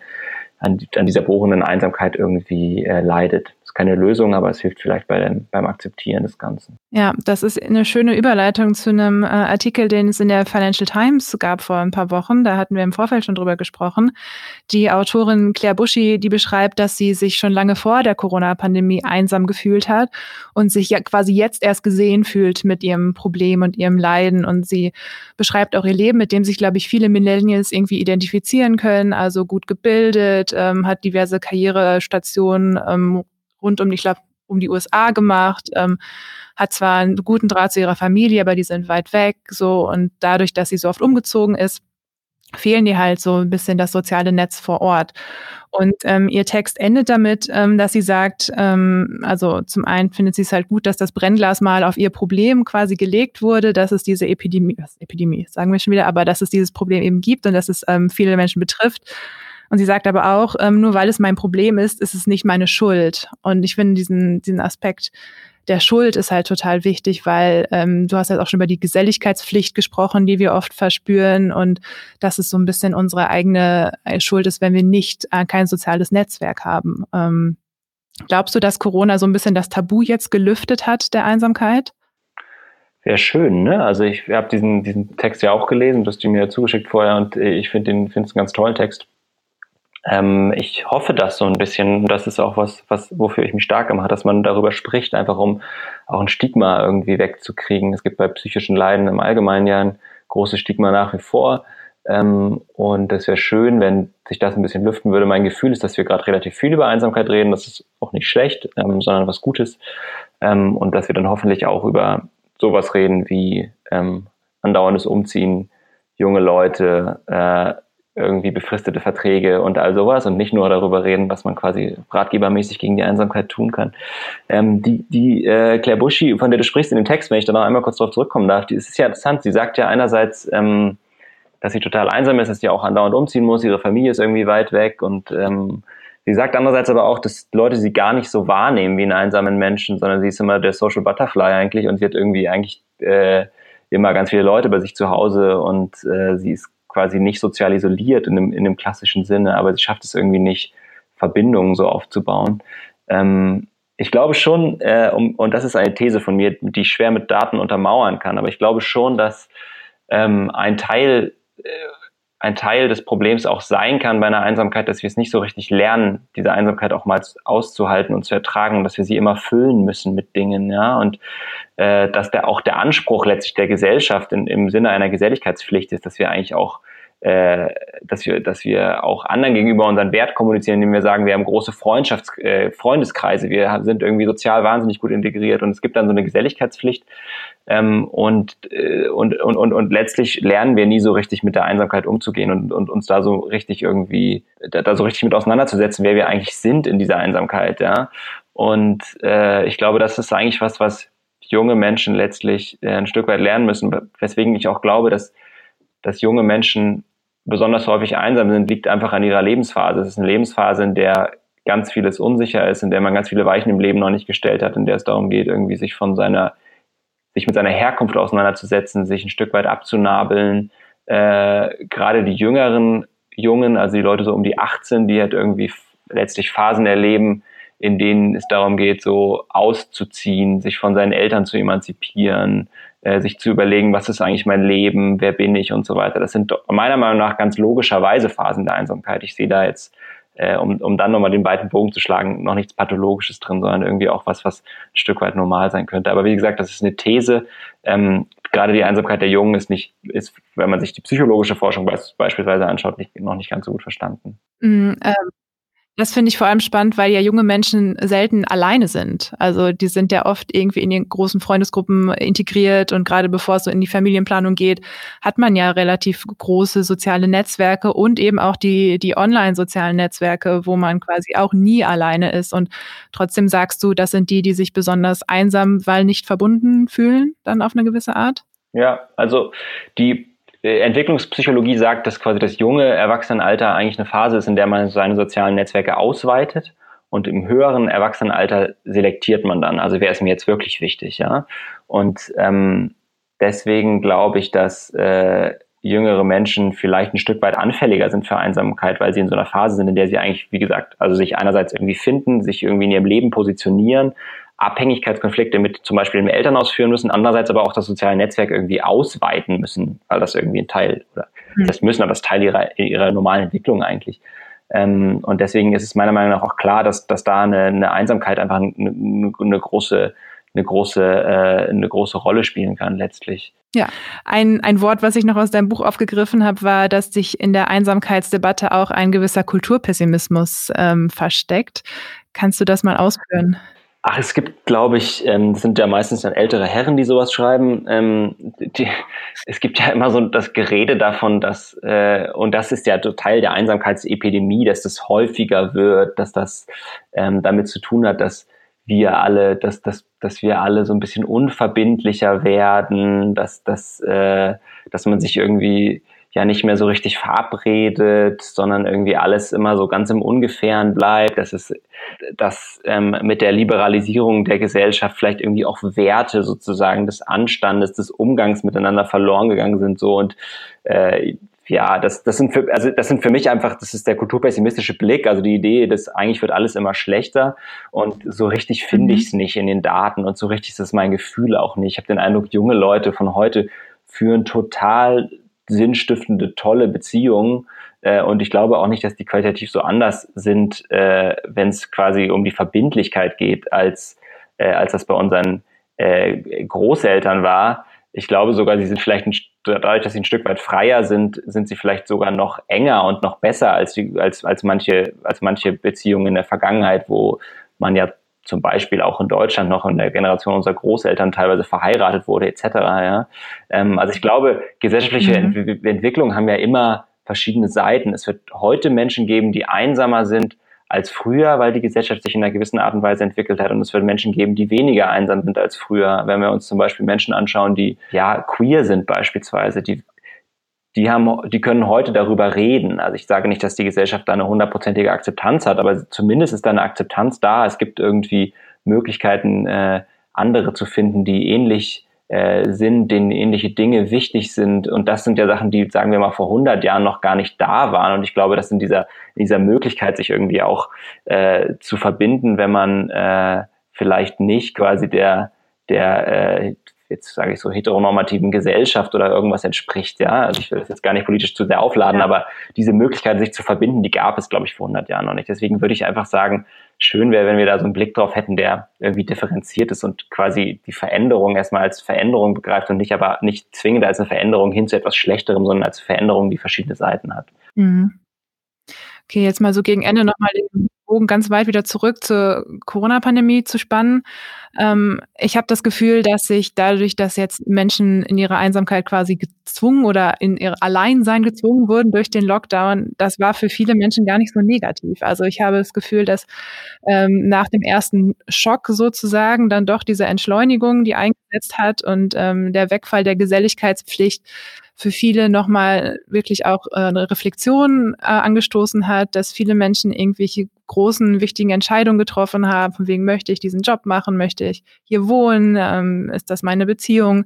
an, an dieser bohrenden Einsamkeit irgendwie äh, leidet keine Lösung, aber es hilft vielleicht bei dem, beim Akzeptieren des Ganzen. Ja, das ist eine schöne Überleitung zu einem äh, Artikel, den es in der Financial Times gab vor ein paar Wochen. Da hatten wir im Vorfeld schon drüber gesprochen. Die Autorin Claire Buschi, die beschreibt, dass sie sich schon lange vor der Corona-Pandemie einsam gefühlt hat und sich ja quasi jetzt erst gesehen fühlt mit ihrem Problem und ihrem Leiden. Und sie beschreibt auch ihr Leben, mit dem sich, glaube ich, viele Millennials irgendwie identifizieren können. Also gut gebildet, ähm, hat diverse Karrierestationen ähm, rund um, ich glaube, um die USA gemacht, ähm, hat zwar einen guten Draht zu ihrer Familie, aber die sind weit weg, so und dadurch, dass sie so oft umgezogen ist, fehlen die halt so ein bisschen das soziale Netz vor Ort. Und ähm, ihr Text endet damit, ähm, dass sie sagt, ähm, also zum einen findet sie es halt gut, dass das Brennglas mal auf ihr Problem quasi gelegt wurde, dass es diese Epidemie, Epidemie sagen wir schon wieder, aber dass es dieses Problem eben gibt und dass es ähm, viele Menschen betrifft. Und sie sagt aber auch, ähm, nur weil es mein Problem ist, ist es nicht meine Schuld. Und ich finde diesen, diesen Aspekt der Schuld ist halt total wichtig, weil ähm, du hast halt auch schon über die Geselligkeitspflicht gesprochen, die wir oft verspüren und dass es so ein bisschen unsere eigene äh, Schuld ist, wenn wir nicht äh, kein soziales Netzwerk haben. Ähm, glaubst du, dass Corona so ein bisschen das Tabu jetzt gelüftet hat der Einsamkeit? Wäre schön, ne? Also ich habe diesen, diesen Text ja auch gelesen, du hast ihn mir zugeschickt vorher und äh, ich finde den finde es einen ganz tollen Text. Ähm, ich hoffe das so ein bisschen. Das ist auch was, was, wofür ich mich stark gemacht, dass man darüber spricht, einfach um auch ein Stigma irgendwie wegzukriegen. Es gibt bei psychischen Leiden im Allgemeinen ja ein großes Stigma nach wie vor. Ähm, und das wäre schön, wenn sich das ein bisschen lüften würde. Mein Gefühl ist, dass wir gerade relativ viel über Einsamkeit reden. Das ist auch nicht schlecht, ähm, sondern was Gutes. Ähm, und dass wir dann hoffentlich auch über sowas reden wie ähm, andauerndes Umziehen, junge Leute, äh, irgendwie befristete Verträge und all sowas und nicht nur darüber reden, was man quasi ratgebermäßig gegen die Einsamkeit tun kann. Ähm, die die äh, Claire Buschi, von der du sprichst in dem Text, wenn ich da noch einmal kurz darauf zurückkommen darf, die ist ja interessant. Sie sagt ja einerseits, ähm, dass sie total einsam ist, dass sie auch andauernd umziehen muss, ihre Familie ist irgendwie weit weg und ähm, sie sagt andererseits aber auch, dass Leute sie gar nicht so wahrnehmen wie einen einsamen Menschen, sondern sie ist immer der Social Butterfly eigentlich und sie hat irgendwie eigentlich äh, immer ganz viele Leute bei sich zu Hause und äh, sie ist quasi nicht sozial isoliert in dem, in dem klassischen Sinne, aber sie schafft es irgendwie nicht, Verbindungen so aufzubauen. Ähm, ich glaube schon, äh, um, und das ist eine These von mir, die ich schwer mit Daten untermauern kann, aber ich glaube schon, dass ähm, ein Teil, äh, ein Teil des Problems auch sein kann bei einer Einsamkeit, dass wir es nicht so richtig lernen, diese Einsamkeit auch mal auszuhalten und zu ertragen, dass wir sie immer füllen müssen mit Dingen, ja, und äh, dass der auch der Anspruch letztlich der Gesellschaft in, im Sinne einer Geselligkeitspflicht ist, dass wir eigentlich auch äh, dass wir, dass wir auch anderen gegenüber unseren Wert kommunizieren, indem wir sagen, wir haben große Freundschafts äh, Freundeskreise, wir sind irgendwie sozial wahnsinnig gut integriert und es gibt dann so eine Geselligkeitspflicht ähm, und, äh, und, und, und, und letztlich lernen wir nie so richtig mit der Einsamkeit umzugehen und, und uns da so richtig irgendwie, da, da so richtig mit auseinanderzusetzen, wer wir eigentlich sind in dieser Einsamkeit, ja. Und äh, ich glaube, das ist eigentlich was, was junge Menschen letztlich äh, ein Stück weit lernen müssen, weswegen ich auch glaube, dass, dass junge Menschen besonders häufig einsam sind, liegt einfach an ihrer Lebensphase. Es ist eine Lebensphase, in der ganz vieles unsicher ist, in der man ganz viele Weichen im Leben noch nicht gestellt hat, in der es darum geht, irgendwie sich von seiner, sich mit seiner Herkunft auseinanderzusetzen, sich ein Stück weit abzunabeln. Äh, gerade die jüngeren Jungen, also die Leute so um die 18, die halt irgendwie letztlich Phasen erleben, in denen es darum geht, so auszuziehen, sich von seinen Eltern zu emanzipieren, äh, sich zu überlegen, was ist eigentlich mein Leben, wer bin ich und so weiter. Das sind meiner Meinung nach ganz logischerweise Phasen der Einsamkeit. Ich sehe da jetzt, äh, um, um dann nochmal den weiten Bogen zu schlagen, noch nichts Pathologisches drin, sondern irgendwie auch was, was ein Stück weit normal sein könnte. Aber wie gesagt, das ist eine These. Ähm, gerade die Einsamkeit der Jungen ist nicht, ist, wenn man sich die psychologische Forschung beispielsweise anschaut, nicht, noch nicht ganz so gut verstanden. Mm, ähm, das finde ich vor allem spannend, weil ja junge Menschen selten alleine sind. Also die sind ja oft irgendwie in den großen Freundesgruppen integriert und gerade bevor es so in die Familienplanung geht, hat man ja relativ große soziale Netzwerke und eben auch die, die online-sozialen Netzwerke, wo man quasi auch nie alleine ist. Und trotzdem sagst du, das sind die, die sich besonders einsam, weil nicht verbunden fühlen, dann auf eine gewisse Art? Ja, also die Entwicklungspsychologie sagt, dass quasi das junge Erwachsenenalter eigentlich eine Phase ist, in der man seine sozialen Netzwerke ausweitet und im höheren Erwachsenenalter selektiert man dann. Also wer ist mir jetzt wirklich wichtig, ja? Und ähm, deswegen glaube ich, dass äh, jüngere Menschen vielleicht ein Stück weit anfälliger sind für Einsamkeit, weil sie in so einer Phase sind, in der sie eigentlich, wie gesagt, also sich einerseits irgendwie finden, sich irgendwie in ihrem Leben positionieren, Abhängigkeitskonflikte mit zum Beispiel dem Elternhaus führen müssen, andererseits aber auch das soziale Netzwerk irgendwie ausweiten müssen, weil das irgendwie ein Teil, oder mhm. das müssen, aber das Teil ihrer, ihrer normalen Entwicklung eigentlich. Ähm, und deswegen ist es meiner Meinung nach auch klar, dass, dass da eine, eine Einsamkeit einfach eine, eine große eine große, äh, eine große Rolle spielen kann letztlich. Ja, ein, ein Wort, was ich noch aus deinem Buch aufgegriffen habe, war, dass sich in der Einsamkeitsdebatte auch ein gewisser Kulturpessimismus ähm, versteckt. Kannst du das mal ausführen? Ach, es gibt, glaube ich, ähm, sind ja meistens dann ältere Herren, die sowas schreiben. Ähm, die, es gibt ja immer so das Gerede davon, dass, äh, und das ist ja Teil der Einsamkeitsepidemie, dass das häufiger wird, dass das ähm, damit zu tun hat, dass wir alle, dass, dass, dass wir alle so ein bisschen unverbindlicher werden, dass, dass, äh, dass man sich irgendwie ja nicht mehr so richtig verabredet, sondern irgendwie alles immer so ganz im Ungefähren bleibt. Das ist, dass ähm, mit der Liberalisierung der Gesellschaft vielleicht irgendwie auch Werte sozusagen des Anstandes, des Umgangs miteinander verloren gegangen sind. So und äh, ja, das, das sind für, also das sind für mich einfach, das ist der kulturpessimistische Blick, also die Idee, dass eigentlich wird alles immer schlechter und so richtig finde mhm. ich es nicht in den Daten und so richtig ist es mein Gefühl auch nicht. Ich habe den Eindruck, junge Leute von heute führen total sinnstiftende, tolle Beziehungen. Äh, und ich glaube auch nicht, dass die qualitativ so anders sind, äh, wenn es quasi um die Verbindlichkeit geht, als, äh, als das bei unseren äh, Großeltern war. Ich glaube sogar, sie sind vielleicht ein, dadurch, dass sie ein Stück weit freier sind, sind sie vielleicht sogar noch enger und noch besser als, die, als, als, manche, als manche Beziehungen in der Vergangenheit, wo man ja zum Beispiel auch in Deutschland noch in der Generation unserer Großeltern teilweise verheiratet wurde etc. Ja. Ähm, also ich glaube, gesellschaftliche mhm. Ent Entwicklungen haben ja immer verschiedene Seiten. Es wird heute Menschen geben, die einsamer sind als früher, weil die Gesellschaft sich in einer gewissen Art und Weise entwickelt hat. Und es wird Menschen geben, die weniger einsam sind als früher. Wenn wir uns zum Beispiel Menschen anschauen, die ja queer sind beispielsweise, die die haben, die können heute darüber reden. Also ich sage nicht, dass die Gesellschaft da eine hundertprozentige Akzeptanz hat, aber zumindest ist da eine Akzeptanz da. Es gibt irgendwie Möglichkeiten, äh, andere zu finden, die ähnlich äh, sind, denen ähnliche Dinge wichtig sind. Und das sind ja Sachen, die, sagen wir mal, vor 100 Jahren noch gar nicht da waren. Und ich glaube, dass in dieser, in dieser Möglichkeit, sich irgendwie auch äh, zu verbinden, wenn man äh, vielleicht nicht quasi der, der, äh, jetzt sage ich so heteronormativen Gesellschaft oder irgendwas entspricht, ja. Also ich will das jetzt gar nicht politisch zu sehr aufladen, ja. aber diese Möglichkeit, sich zu verbinden, die gab es, glaube ich, vor 100 Jahren noch nicht. Deswegen würde ich einfach sagen, schön wäre, wenn wir da so einen Blick drauf hätten, der irgendwie differenziert ist und quasi die Veränderung erstmal als Veränderung begreift und nicht aber nicht zwingend als eine Veränderung hin zu etwas Schlechterem, sondern als Veränderung, die verschiedene Seiten hat. Mhm. Okay, jetzt mal so gegen Ende nochmal den Bogen ganz weit wieder zurück zur Corona-Pandemie zu spannen. Ähm, ich habe das Gefühl, dass sich dadurch, dass jetzt Menschen in ihrer Einsamkeit quasi gezwungen oder in ihr Alleinsein gezwungen wurden durch den Lockdown, das war für viele Menschen gar nicht so negativ. Also ich habe das Gefühl, dass ähm, nach dem ersten Schock sozusagen dann doch diese Entschleunigung, die eingesetzt hat und ähm, der Wegfall der Geselligkeitspflicht für viele nochmal wirklich auch äh, eine Reflexion äh, angestoßen hat, dass viele Menschen irgendwelche großen, wichtigen Entscheidungen getroffen haben, von wegen möchte ich diesen Job machen, möchte ich hier wohnen, ähm, ist das meine Beziehung?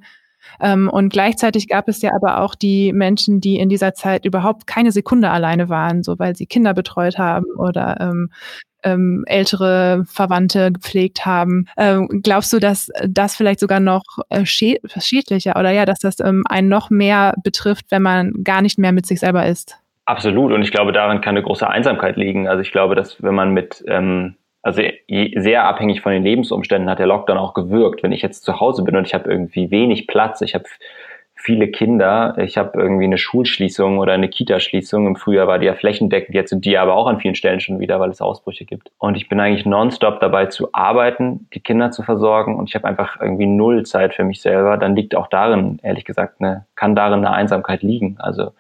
Ähm, und gleichzeitig gab es ja aber auch die Menschen, die in dieser Zeit überhaupt keine Sekunde alleine waren, so weil sie Kinder betreut haben oder ähm, ähm, ältere Verwandte gepflegt haben. Ähm, glaubst du, dass das vielleicht sogar noch äh, schädlicher oder ja, dass das ähm, einen noch mehr betrifft, wenn man gar nicht mehr mit sich selber ist? Absolut. Und ich glaube, daran kann eine große Einsamkeit liegen. Also ich glaube, dass wenn man mit ähm, also sehr abhängig von den Lebensumständen hat der Lockdown auch gewirkt. Wenn ich jetzt zu Hause bin und ich habe irgendwie wenig Platz, ich habe viele Kinder. Ich habe irgendwie eine Schulschließung oder eine Kita-Schließung. Im Frühjahr war die ja flächendeckend, jetzt sind die aber auch an vielen Stellen schon wieder, weil es Ausbrüche gibt. Und ich bin eigentlich nonstop dabei zu arbeiten, die Kinder zu versorgen und ich habe einfach irgendwie null Zeit für mich selber. Dann liegt auch darin, ehrlich gesagt, eine, kann darin eine Einsamkeit liegen. Also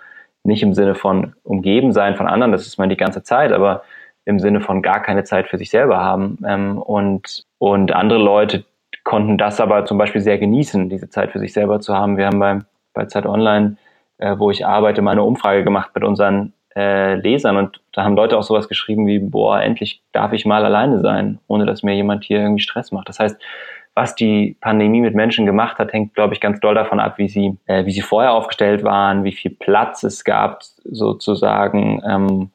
nicht im Sinne von umgeben sein von anderen, das ist man die ganze Zeit, aber im Sinne von gar keine Zeit für sich selber haben. Ähm, und, und andere Leute, konnten das aber zum Beispiel sehr genießen, diese Zeit für sich selber zu haben. Wir haben beim, bei Zeit Online, äh, wo ich arbeite, mal eine Umfrage gemacht mit unseren äh, Lesern und da haben Leute auch sowas geschrieben wie, boah, endlich darf ich mal alleine sein, ohne dass mir jemand hier irgendwie Stress macht. Das heißt, was die Pandemie mit Menschen gemacht hat, hängt, glaube ich, ganz doll davon ab, wie sie, äh, wie sie vorher aufgestellt waren, wie viel Platz es gab, sozusagen. Ähm,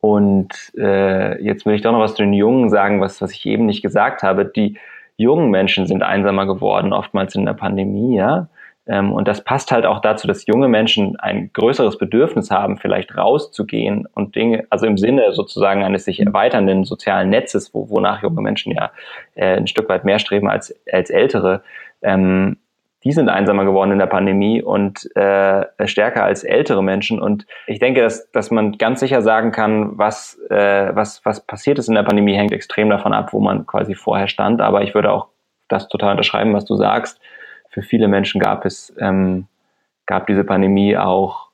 und äh, jetzt will ich doch noch was zu den Jungen sagen, was, was ich eben nicht gesagt habe. Die, jungen Menschen sind einsamer geworden, oftmals in der Pandemie, ja. Ähm, und das passt halt auch dazu, dass junge Menschen ein größeres Bedürfnis haben, vielleicht rauszugehen und Dinge, also im Sinne sozusagen eines sich erweiternden sozialen Netzes, wo, wonach junge Menschen ja äh, ein Stück weit mehr streben als, als ältere, ähm, die sind einsamer geworden in der Pandemie und äh, stärker als ältere Menschen. Und ich denke, dass, dass man ganz sicher sagen kann, was, äh, was, was passiert ist in der Pandemie, hängt extrem davon ab, wo man quasi vorher stand. Aber ich würde auch das total unterschreiben, was du sagst. Für viele Menschen gab es, ähm, gab diese Pandemie auch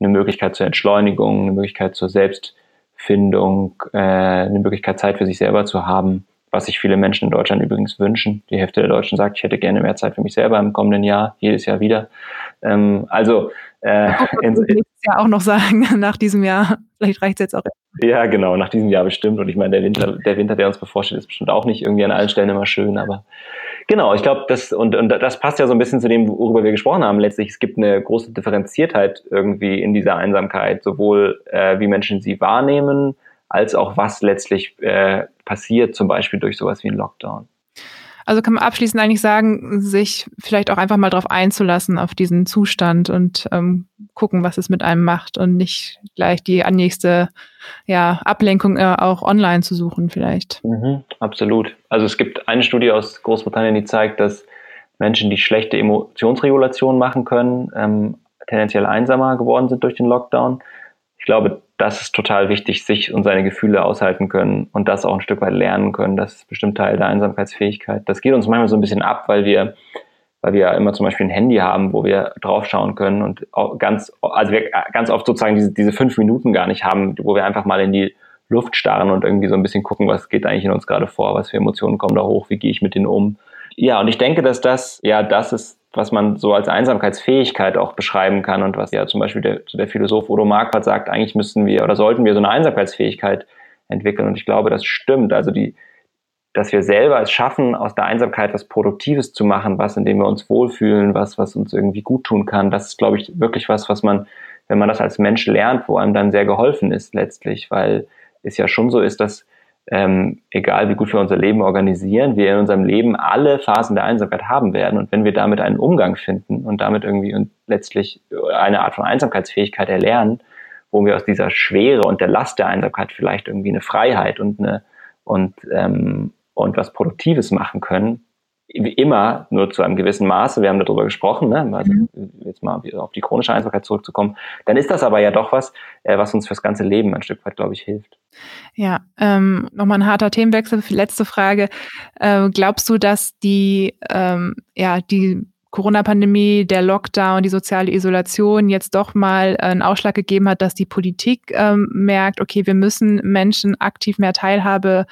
eine Möglichkeit zur Entschleunigung, eine Möglichkeit zur Selbstfindung, äh, eine Möglichkeit Zeit für sich selber zu haben was sich viele Menschen in Deutschland übrigens wünschen. Die Hälfte der Deutschen sagt, ich hätte gerne mehr Zeit für mich selber im kommenden Jahr, jedes Jahr wieder. Ähm, also äh, [laughs] nächstes Jahr auch noch sagen, [laughs] nach diesem Jahr. Vielleicht reicht es jetzt auch. Ja, genau, nach diesem Jahr bestimmt. Und ich meine, der Winter, der Winter, der uns bevorsteht, ist bestimmt auch nicht irgendwie an allen Stellen immer schön, aber Genau, ich glaube, das und, und das passt ja so ein bisschen zu dem, worüber wir gesprochen haben. Letztlich, es gibt eine große Differenziertheit irgendwie in dieser Einsamkeit, sowohl äh, wie Menschen sie wahrnehmen, als auch was letztlich äh, passiert, zum Beispiel durch sowas wie ein Lockdown. Also kann man abschließend eigentlich sagen, sich vielleicht auch einfach mal darauf einzulassen, auf diesen Zustand und ähm, gucken, was es mit einem macht und nicht gleich die nächste ja, Ablenkung äh, auch online zu suchen vielleicht. Mhm, absolut. Also es gibt eine Studie aus Großbritannien, die zeigt, dass Menschen, die schlechte Emotionsregulation machen können, ähm, tendenziell einsamer geworden sind durch den Lockdown. Ich glaube, das ist total wichtig, sich und seine Gefühle aushalten können und das auch ein Stück weit lernen können. Das ist bestimmt Teil der Einsamkeitsfähigkeit. Das geht uns manchmal so ein bisschen ab, weil wir, weil wir immer zum Beispiel ein Handy haben, wo wir draufschauen können und ganz, also wir ganz oft sozusagen diese, diese fünf Minuten gar nicht haben, wo wir einfach mal in die Luft starren und irgendwie so ein bisschen gucken, was geht eigentlich in uns gerade vor, was für Emotionen kommen da hoch, wie gehe ich mit denen um. Ja, und ich denke, dass das, ja, das ist was man so als Einsamkeitsfähigkeit auch beschreiben kann und was ja zum Beispiel der, der Philosoph Odo Marquardt sagt, eigentlich müssten wir oder sollten wir so eine Einsamkeitsfähigkeit entwickeln. Und ich glaube, das stimmt. Also die, dass wir selber es schaffen, aus der Einsamkeit was Produktives zu machen, was, in dem wir uns wohlfühlen, was, was uns irgendwie gut tun kann. Das ist, glaube ich, wirklich was, was man, wenn man das als Mensch lernt, wo einem dann sehr geholfen ist letztlich, weil es ja schon so ist, dass ähm, egal wie gut wir unser Leben organisieren, wir in unserem Leben alle Phasen der Einsamkeit haben werden. Und wenn wir damit einen Umgang finden und damit irgendwie und letztlich eine Art von Einsamkeitsfähigkeit erlernen, wo wir aus dieser Schwere und der Last der Einsamkeit vielleicht irgendwie eine Freiheit und eine und ähm, und was Produktives machen können, wie immer nur zu einem gewissen Maße, wir haben darüber gesprochen, ne? also mhm. jetzt mal auf die chronische Einsamkeit zurückzukommen, dann ist das aber ja doch was, äh, was uns fürs ganze Leben ein Stück weit, glaube ich, hilft. Ja, ähm, nochmal ein harter Themenwechsel. Letzte Frage. Äh, glaubst du, dass die, ähm, ja, die Corona-Pandemie, der Lockdown, die soziale Isolation jetzt doch mal einen Ausschlag gegeben hat, dass die Politik ähm, merkt, okay, wir müssen Menschen aktiv mehr Teilhabe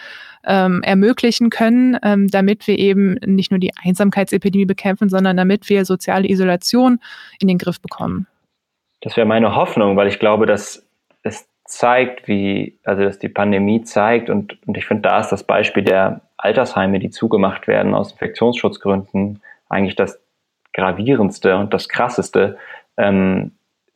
ähm, ermöglichen können, ähm, damit wir eben nicht nur die Einsamkeitsepidemie bekämpfen, sondern damit wir soziale Isolation in den Griff bekommen. Das wäre meine Hoffnung, weil ich glaube, dass es zeigt, wie, also dass die Pandemie zeigt und, und ich finde, da ist das Beispiel der Altersheime, die zugemacht werden aus Infektionsschutzgründen, eigentlich das gravierendste und das krasseste. Ähm,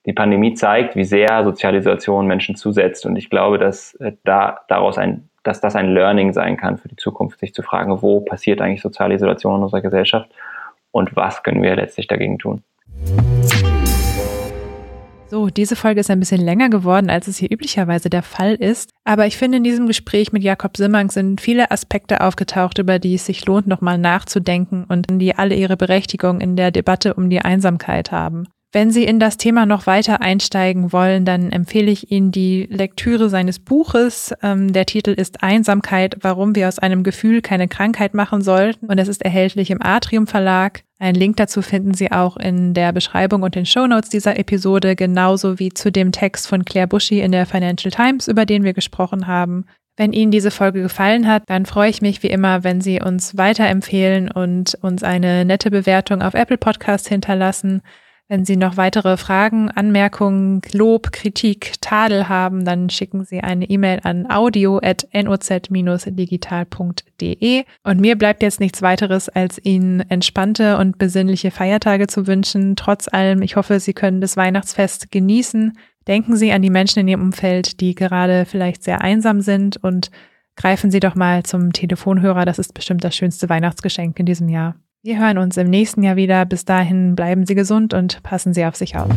die Pandemie zeigt, wie sehr Sozialisation Menschen zusetzt und ich glaube, dass äh, da daraus ein, dass das ein Learning sein kann für die Zukunft, sich zu fragen, wo passiert eigentlich soziale Isolation in unserer Gesellschaft und was können wir letztlich dagegen tun. So, diese Folge ist ein bisschen länger geworden, als es hier üblicherweise der Fall ist. Aber ich finde, in diesem Gespräch mit Jakob Simmang sind viele Aspekte aufgetaucht, über die es sich lohnt, nochmal nachzudenken und die alle ihre Berechtigung in der Debatte um die Einsamkeit haben. Wenn Sie in das Thema noch weiter einsteigen wollen, dann empfehle ich Ihnen die Lektüre seines Buches. Ähm, der Titel ist Einsamkeit, warum wir aus einem Gefühl keine Krankheit machen sollten. Und es ist erhältlich im Atrium Verlag. Einen Link dazu finden Sie auch in der Beschreibung und den Shownotes dieser Episode, genauso wie zu dem Text von Claire Bushy in der Financial Times, über den wir gesprochen haben. Wenn Ihnen diese Folge gefallen hat, dann freue ich mich wie immer, wenn Sie uns weiterempfehlen und uns eine nette Bewertung auf Apple Podcast hinterlassen. Wenn Sie noch weitere Fragen, Anmerkungen, Lob, Kritik, Tadel haben, dann schicken Sie eine E-Mail an audio.noz-digital.de. Und mir bleibt jetzt nichts weiteres, als Ihnen entspannte und besinnliche Feiertage zu wünschen. Trotz allem, ich hoffe, Sie können das Weihnachtsfest genießen. Denken Sie an die Menschen in Ihrem Umfeld, die gerade vielleicht sehr einsam sind und greifen Sie doch mal zum Telefonhörer. Das ist bestimmt das schönste Weihnachtsgeschenk in diesem Jahr. Wir hören uns im nächsten Jahr wieder. Bis dahin bleiben Sie gesund und passen Sie auf sich auf.